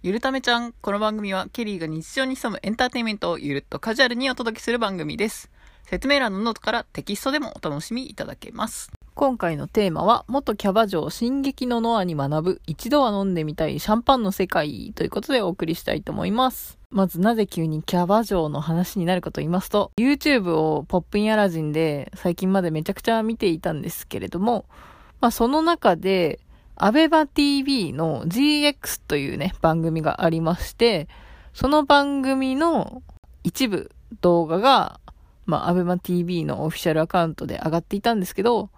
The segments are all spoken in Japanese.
ゆるためちゃん。この番組はケリーが日常に潜むエンターテインメントをゆるっとカジュアルにお届けする番組です。説明欄のノートからテキストでもお楽しみいただけます。今回のテーマは、元キャバ嬢進撃のノアに学ぶ、一度は飲んでみたいシャンパンの世界ということでお送りしたいと思います。まずなぜ急にキャバ嬢の話になるかと言いますと、YouTube を popIn Aladdin で最近までめちゃくちゃ見ていたんですけれども、まあその中で、アベバ TV の GX というね、番組がありまして、その番組の一部動画が、まあ、アベマ TV のオフィシャルアカウントで上がっていたんですけど、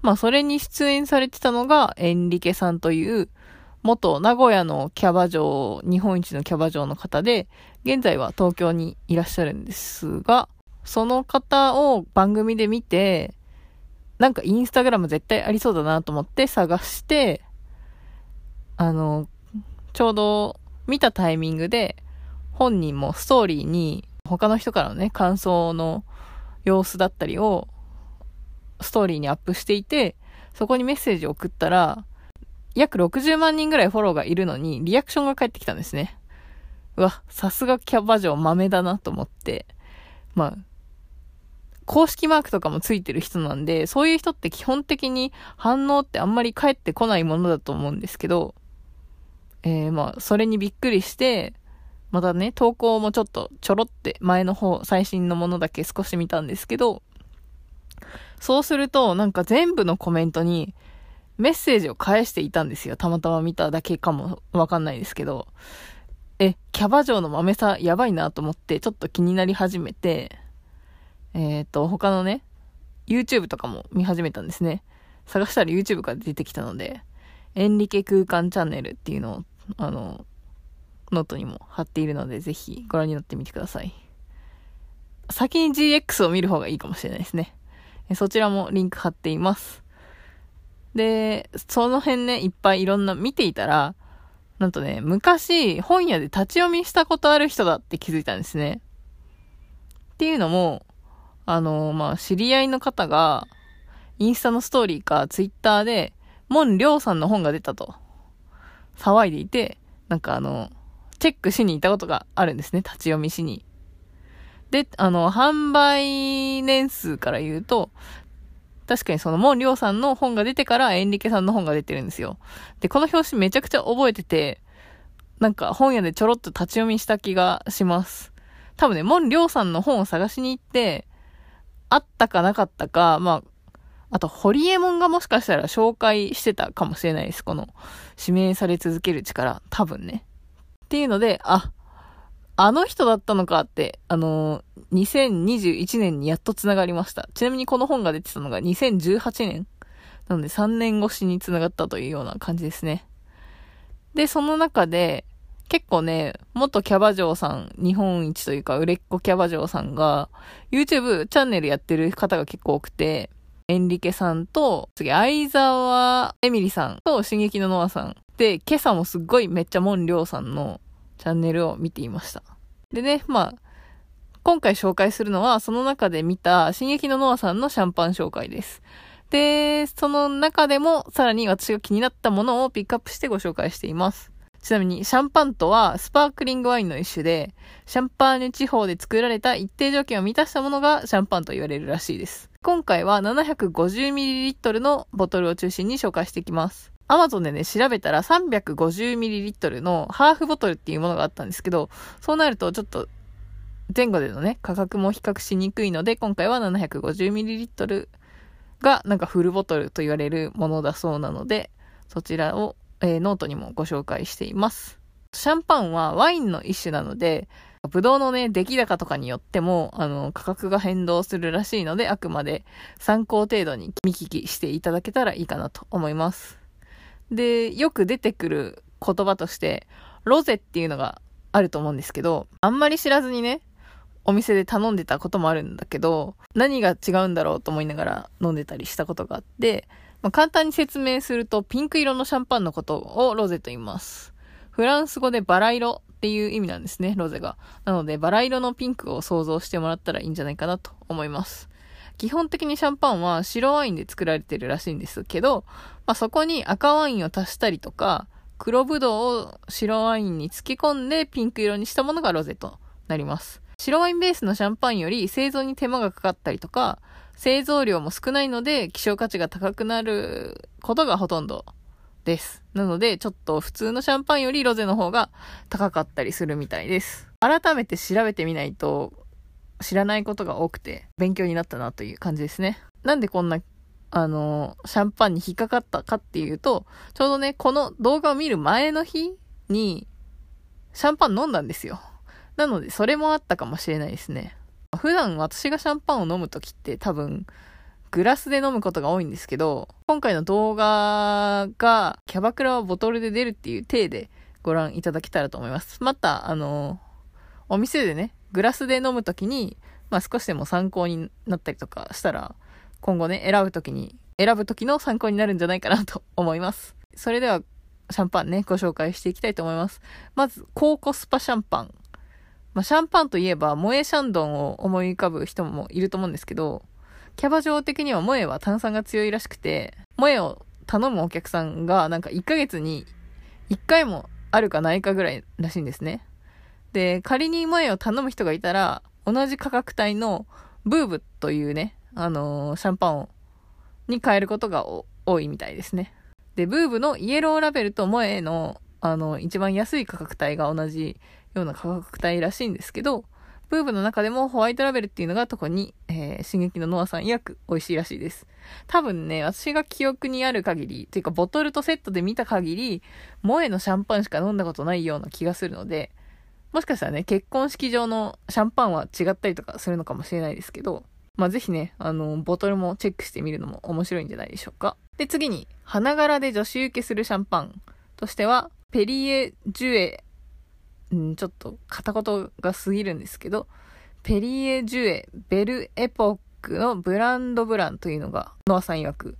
まあ、それに出演されてたのが、エンリケさんという、元名古屋のキャバ嬢、日本一のキャバ嬢の方で、現在は東京にいらっしゃるんですが、その方を番組で見て、なんかインスタグラム絶対ありそうだなと思って探して、あの、ちょうど見たタイミングで、本人もストーリーに他の人からのね、感想の様子だったりをストーリーにアップしていて、そこにメッセージを送ったら、約60万人ぐらいフォローがいるのに、リアクションが返ってきたんですね。うわ、さすがキャバ嬢豆だなと思って。まあ、公式マークとかもついてる人なんで、そういう人って基本的に反応ってあんまり返ってこないものだと思うんですけど、えー、まあ、それにびっくりして、またね、投稿もちょっとちょろって前の方、最新のものだけ少し見たんですけど、そうすると、なんか全部のコメントにメッセージを返していたんですよ。たまたま見ただけかもわかんないですけど。え、キャバ嬢のマメさやばいなと思って、ちょっと気になり始めて、えっ、と、他のね、YouTube とかも見始めたんですね。探したら YouTube から出てきたので、エンリケ空間チャンネルっていうのを、あの、ノートにも貼っているので、ぜひご覧になってみてください。先に GX を見る方がいいかもしれないですね。そちらもリンク貼っています。で、その辺ね、いっぱいいろんな見ていたら、なんとね、昔本屋で立ち読みしたことある人だって気づいたんですね。っていうのも、あの、まあ、知り合いの方が、インスタのストーリーかツイッターで、モン・リョウさんの本が出たと、騒いでいて、なんかあの、チェックしに行ったことがあるんですね、立ち読みしに。で、あの、販売年数から言うと、確かにその、モン・リョウさんの本が出てから、エンリケさんの本が出てるんですよ。で、この表紙めちゃくちゃ覚えてて、なんか本屋でちょろっと立ち読みした気がします。多分ね、モン・リョウさんの本を探しに行って、あったかなかったか、まあ、あと、ホリエモンがもしかしたら紹介してたかもしれないです。この、指名され続ける力。多分ね。っていうので、あ、あの人だったのかって、あのー、2021年にやっと繋がりました。ちなみにこの本が出てたのが2018年。なので3年越しに繋がったというような感じですね。で、その中で、結構ね、元キャバ嬢さん、日本一というか売れっ子キャバ嬢さんが、YouTube チャンネルやってる方が結構多くて、エンリケさんと、次、相沢エミリさんと、進撃のノアさん。で、今朝もすっごいめっちゃモンリョウさんのチャンネルを見ていました。でね、まあ、今回紹介するのは、その中で見た、進撃のノアさんのシャンパン紹介です。で、その中でも、さらに私が気になったものをピックアップしてご紹介しています。ちなみに、シャンパンとは、スパークリングワインの一種で、シャンパーニュ地方で作られた一定条件を満たしたものがシャンパンと言われるらしいです。今回は 750ml のボトルを中心に紹介していきます。アマゾンでね、調べたら 350ml のハーフボトルっていうものがあったんですけど、そうなるとちょっと前後でのね、価格も比較しにくいので、今回は 750ml がなんかフルボトルと言われるものだそうなので、そちらを、えー、ノートにもご紹介しています。シャンパンはワインの一種なので、ブドウのね、出来高とかによっても、あの、価格が変動するらしいので、あくまで参考程度に見聞きしていただけたらいいかなと思います。で、よく出てくる言葉として、ロゼっていうのがあると思うんですけど、あんまり知らずにね、お店で頼んでたこともあるんだけど、何が違うんだろうと思いながら飲んでたりしたことがあって、まあ、簡単に説明すると、ピンク色のシャンパンのことをロゼと言います。フランス語でバラ色っていう意味なんですね、ロゼが。なので、バラ色のピンクを想像してもらったらいいんじゃないかなと思います。基本的にシャンパンは白ワインで作られてるらしいんですけど、まあ、そこに赤ワインを足したりとか、黒ぶどうを白ワインに漬け込んでピンク色にしたものがロゼとなります。白ワインベースのシャンパンより製造に手間がかかったりとか、製造量も少ないので希少価値が高くなることがほとんどです。なので、ちょっと普通のシャンパンよりロゼの方が高かったりするみたいです。改めて調べてみないと知らないことが多くて勉強になったなという感じですね。なんでこんなあの、シャンパンに引っかかったかっていうと、ちょうどね、この動画を見る前の日に、シャンパン飲んだんですよ。なので、それもあったかもしれないですね。普段私がシャンパンを飲むときって多分、グラスで飲むことが多いんですけど、今回の動画が、キャバクラはボトルで出るっていう体でご覧いただけたらと思います。また、あの、お店でね、グラスで飲むときに、まあ少しでも参考になったりとかしたら、今後ね、選ぶときに、選ぶときの参考になるんじゃないかなと思います。それでは、シャンパンね、ご紹介していきたいと思います。まず、高コスパシャンパン。まあ、シャンパンといえば、萌えシャンドンを思い浮かぶ人もいると思うんですけど、キャバ嬢的には萌えは炭酸が強いらしくて、萌えを頼むお客さんがなんか1ヶ月に1回もあるかないかぐらいらしいんですね。で、仮に萌えを頼む人がいたら、同じ価格帯のブーブというね、あのー、シャンパンを、に変えることが多いみたいですね。で、ブーブのイエローラベルとモエの、あの、一番安い価格帯が同じような価格帯らしいんですけど、ブーブの中でもホワイトラベルっていうのが特に、えー、刺激のノアさん曰く美味しいらしいです。多分ね、私が記憶にある限り、っていうかボトルとセットで見た限り、モエのシャンパンしか飲んだことないような気がするので、もしかしたらね、結婚式場のシャンパンは違ったりとかするのかもしれないですけど、まあ、ぜひね、あの、ボトルもチェックしてみるのも面白いんじゃないでしょうか。で、次に、花柄で女子受けするシャンパンとしては、ペリエ・ジュエ、ん、ちょっと片言が過ぎるんですけど、ペリエ・ジュエ、ベル・エポックのブランドブランというのが、ノアさん曰く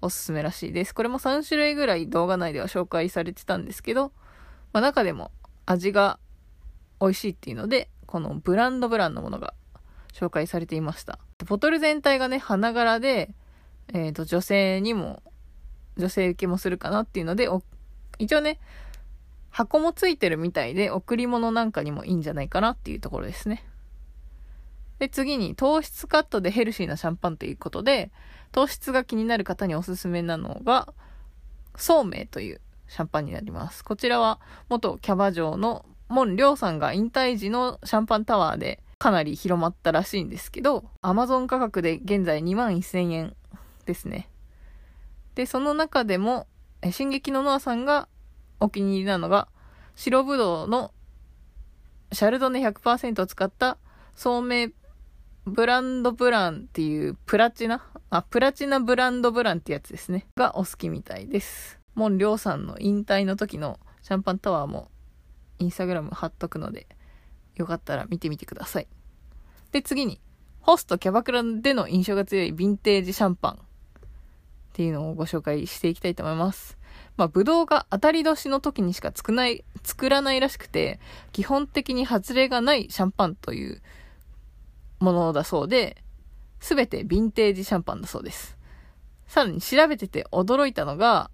おすすめらしいです。これも3種類ぐらい動画内では紹介されてたんですけど、まあ、中でも味が美味しいっていうので、このブランドブランのものが紹介されていました。ボトル全体がね、花柄で、えっ、ー、と、女性にも、女性受けもするかなっていうので、一応ね、箱もついてるみたいで、贈り物なんかにもいいんじゃないかなっていうところですね。で、次に、糖質カットでヘルシーなシャンパンということで、糖質が気になる方におすすめなのが、そうめいというシャンパンになります。こちらは、元キャバ嬢のモン・リョウさんが引退時のシャンパンタワーでかなり広まったらしいんですけど、アマゾン価格で現在2万1000円ですね。で、その中でも、進撃のノアさんがお気に入りなのが、白ぶどうのシャルドネ100%を使った聡明ブランドブランっていうプラチナ？あ、プラチナブランドブランってやつですね。がお好きみたいです。モン・リョウさんの引退の時のシャンパンタワーもインスタグラム貼っとくので、よかったら見てみてください。で、次に、ホストキャバクラでの印象が強いヴィンテージシャンパンっていうのをご紹介していきたいと思います。まあ、ブドウが当たり年の時にしか作ない、作らないらしくて、基本的に外れがないシャンパンというものだそうで、すべてヴィンテージシャンパンだそうです。さらに調べてて驚いたのが、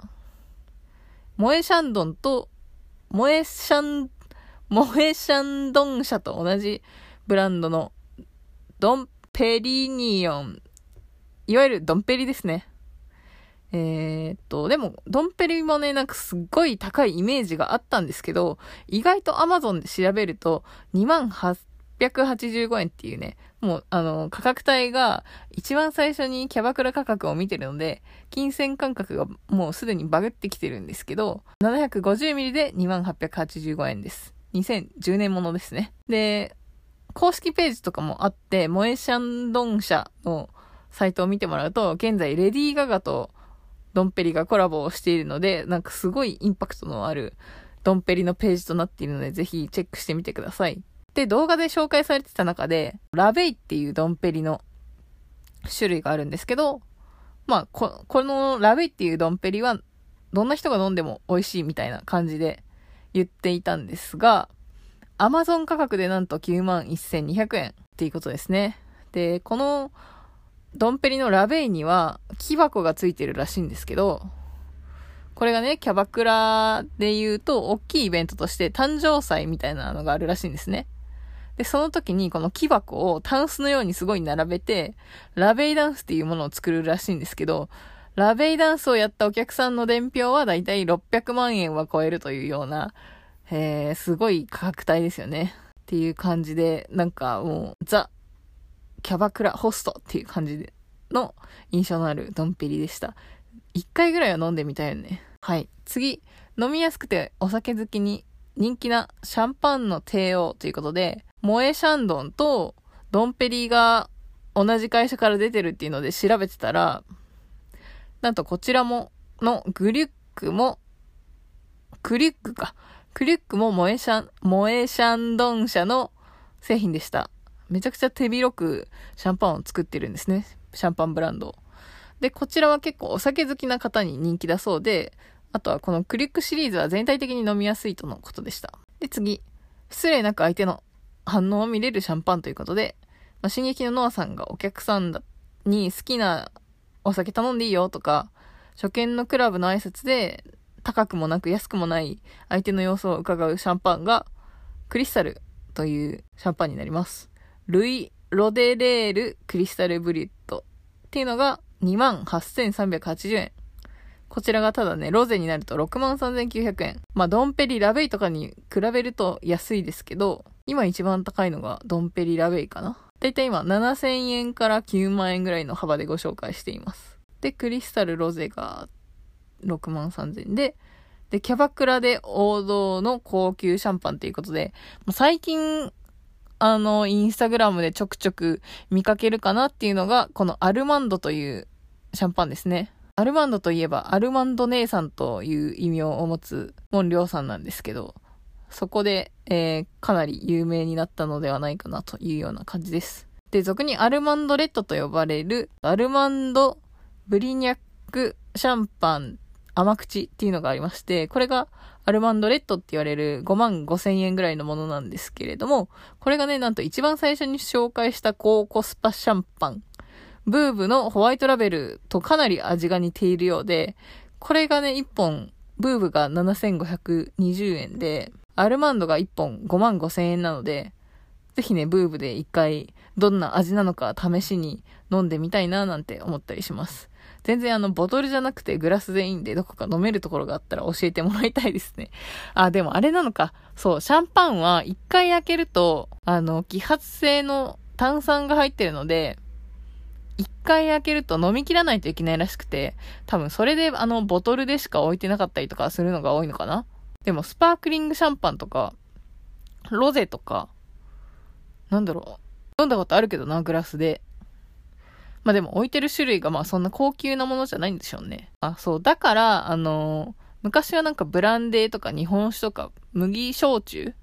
モエシャンドンと、モエシャンモエシャンドン社と同じブランドのドンペリニオン。いわゆるドンペリですね。えー、っと、でも、ドンペリもね、なんかすっごい高いイメージがあったんですけど、意外と Amazon で調べると、2885円っていうね、もう、あの、価格帯が一番最初にキャバクラ価格を見てるので、金銭感覚がもうすでにバグってきてるんですけど、750ml で2885円です。2010年ものですね。で、公式ページとかもあって、モエシャンドン社のサイトを見てもらうと、現在レディー・ガガとドンペリがコラボをしているので、なんかすごいインパクトのあるドンペリのページとなっているので、ぜひチェックしてみてください。で、動画で紹介されてた中で、ラベイっていうドンペリの種類があるんですけど、まあ、こ、このラベイっていうドンペリは、どんな人が飲んでも美味しいみたいな感じで言っていたんですが、アマゾン価格でなんと91,200円っていうことですね。で、このドンペリのラベイには木箱がついてるらしいんですけど、これがね、キャバクラで言うと、大きいイベントとして誕生祭みたいなのがあるらしいんですね。で、その時にこの木箱をタンスのようにすごい並べて、ラベイダンスっていうものを作るらしいんですけど、ラベイダンスをやったお客さんの伝票はだいたい600万円は超えるというような、えー、すごい価格帯ですよね。っていう感じで、なんかもう、ザ、キャバクラホストっていう感じでの印象のあるドンペリでした。一回ぐらいは飲んでみたいよね。はい。次、飲みやすくてお酒好きに人気なシャンパンの帝王ということで、モエシャンドンとドンペリが同じ会社から出てるっていうので調べてたら、なんとこちらも、のグリュックも、クリュックか。クリュックもモエシャン、モエシャンドン社の製品でした。めちゃくちゃ手広くシャンパンを作ってるんですね。シャンパンブランド。で、こちらは結構お酒好きな方に人気だそうで、あとはこのクリックシリーズは全体的に飲みやすいとのことでした。で、次。失礼なく相手の反応を見れるシャンパンということで、まあ、進撃のノアさんがお客さんに好きなお酒頼んでいいよとか、初見のクラブの挨拶で高くもなく安くもない相手の様子を伺うシャンパンがクリスタルというシャンパンになります。ルイ・ロデレール・クリスタル・ブリュットっていうのが28,380円。こちらがただね、ロゼになると63,900円。まあ、ドンペリラベイとかに比べると安いですけど、今一番高いのがドンペリラベイかな。だいたい今7000円から9万円ぐらいの幅でご紹介しています。で、クリスタルロゼが6万3000円で、で、キャバクラで王道の高級シャンパンということで、最近、あの、インスタグラムでちょくちょく見かけるかなっていうのが、このアルマンドというシャンパンですね。アルマンドといえば、アルマンド姉さんという意味を持つ、モンリョウさんなんですけど、そこで、えー、かなり有名になったのではないかなというような感じです。で、俗にアルマンドレッドと呼ばれる、アルマンドブリニャックシャンパン甘口っていうのがありまして、これがアルマンドレッドって言われる5万5千円ぐらいのものなんですけれども、これがね、なんと一番最初に紹介した高コスパシャンパン、ブーブのホワイトラベルとかなり味が似ているようで、これがね、1本、ブーブが7520円で、アルマンドが1本5万5千円なので、ぜひね、ブーブで一回どんな味なのか試しに飲んでみたいななんて思ったりします。全然あの、ボトルじゃなくてグラスでいいんで、どこか飲めるところがあったら教えてもらいたいですね。あ、でもあれなのか。そう、シャンパンは一回開けると、あの、揮発性の炭酸が入ってるので、一回開けると飲み切らないといけないらしくて、多分それであの、ボトルでしか置いてなかったりとかするのが多いのかなでも、スパークリングシャンパンとか、ロゼとか、なんだろう。飲んだことあるけどな、グラスで。まあでも置いてる種類がまあそんな高級なものじゃないんでしょうね。あ、そう。だから、あのー、昔はなんかブランデーとか日本酒とか麦焼酎？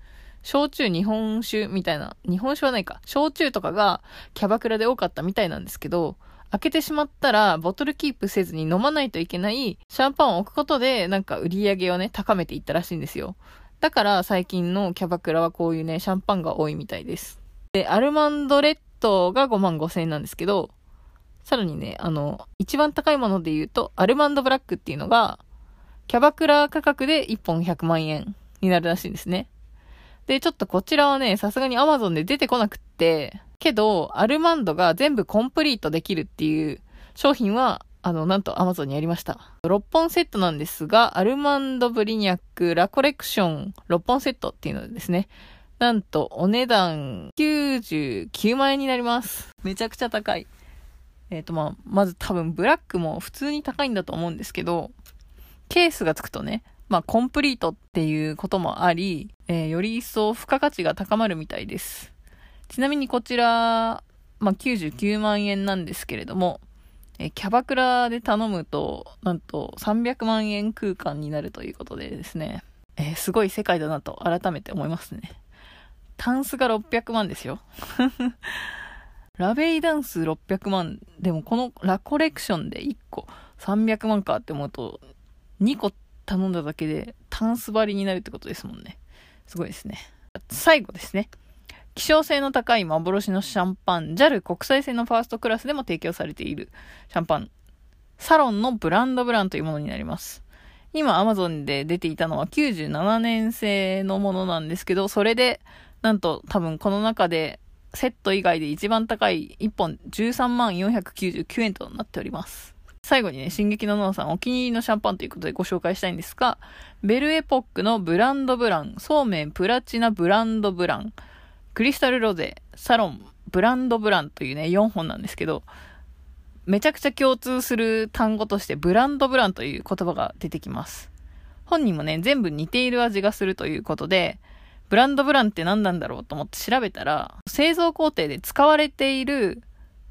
焼酎日本酒みたいな、日本酒はないか。焼酎とかがキャバクラで多かったみたいなんですけど、開けてしまったら、ボトルキープせずに飲まないといけないシャンパンを置くことで、なんか売り上げをね、高めていったらしいんですよ。だから最近のキャバクラはこういうね、シャンパンが多いみたいです。で、アルマンドレッドが5万5千円なんですけど、さらにね、あの、一番高いもので言うと、アルマンドブラックっていうのが、キャバクラ価格で1本100万円になるらしいんですね。で、ちょっとこちらはね、さすがに Amazon で出てこなくって、けど、アルマンドが全部コンプリートできるっていう商品は、あの、なんと Amazon にありました。6本セットなんですが、アルマンドブリニャックラコレクション6本セットっていうのですね。なんと、お値段99万円になります。めちゃくちゃ高い。えっ、ー、と、まあ、まず多分ブラックも普通に高いんだと思うんですけど、ケースがつくとね、まあ、コンプリートっていうこともあり、えー、より一層付加価値が高まるみたいです。ちなみにこちら、まあ、99万円なんですけれども、えー、キャバクラで頼むと、なんと300万円空間になるということでですね、えー、すごい世界だなと改めて思いますね。タンスが600万ですよ。ラベイダンス600万。でもこのラコレクションで1個300万かって思うと、2個頼んだだけでタンス張りになるってことですもんね。すごいですね。最後ですね。希少性の高い幻のシャンパン、JAL 国際線のファーストクラスでも提供されているシャンパン、サロンのブランドブランというものになります。今 Amazon で出ていたのは97年製のものなんですけど、それで、なんと多分この中でセット以外で一番高い1本13万499円となっております。最後にね、進撃のノアさんお気に入りのシャンパンということでご紹介したいんですが、ベルエポックのブランドブラン、そうめんプラチナブランドブラン、クリスタルロゼ、サロン、ブランドブランというね、4本なんですけど、めちゃくちゃ共通する単語としてブランドブランという言葉が出てきます。本人もね、全部似ている味がするということで、ブランドブランって何なんだろうと思って調べたら、製造工程で使われている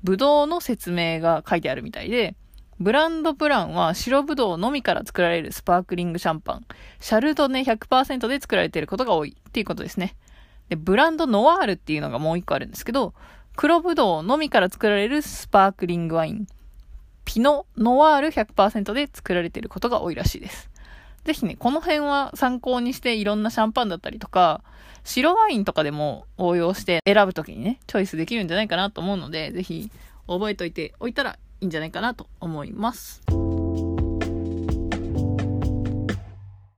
ブドウの説明が書いてあるみたいで、ブランドプランは白ブドウのみから作られるスパークリングシャンパン。シャルドネ100%で作られていることが多いっていうことですね。で、ブランドノワールっていうのがもう一個あるんですけど、黒ブドウのみから作られるスパークリングワイン。ピノノワール100%で作られていることが多いらしいです。ぜひね、この辺は参考にしていろんなシャンパンだったりとか、白ワインとかでも応用して選ぶときにね、チョイスできるんじゃないかなと思うので、ぜひ覚えておいておいたらいいんじゃないかなと思います。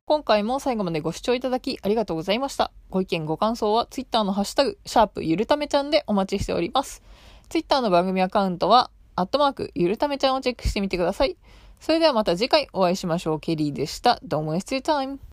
今回も最後までご視聴いただきありがとうございました。ご意見ご感想は Twitter のハッシュタグ、シャープゆるためちゃんでお待ちしております。Twitter の番組アカウントは、アットマークゆるためちゃんをチェックしてみてください。それではまた次回お会いしましょう。ケリーでした。Don't waste your time.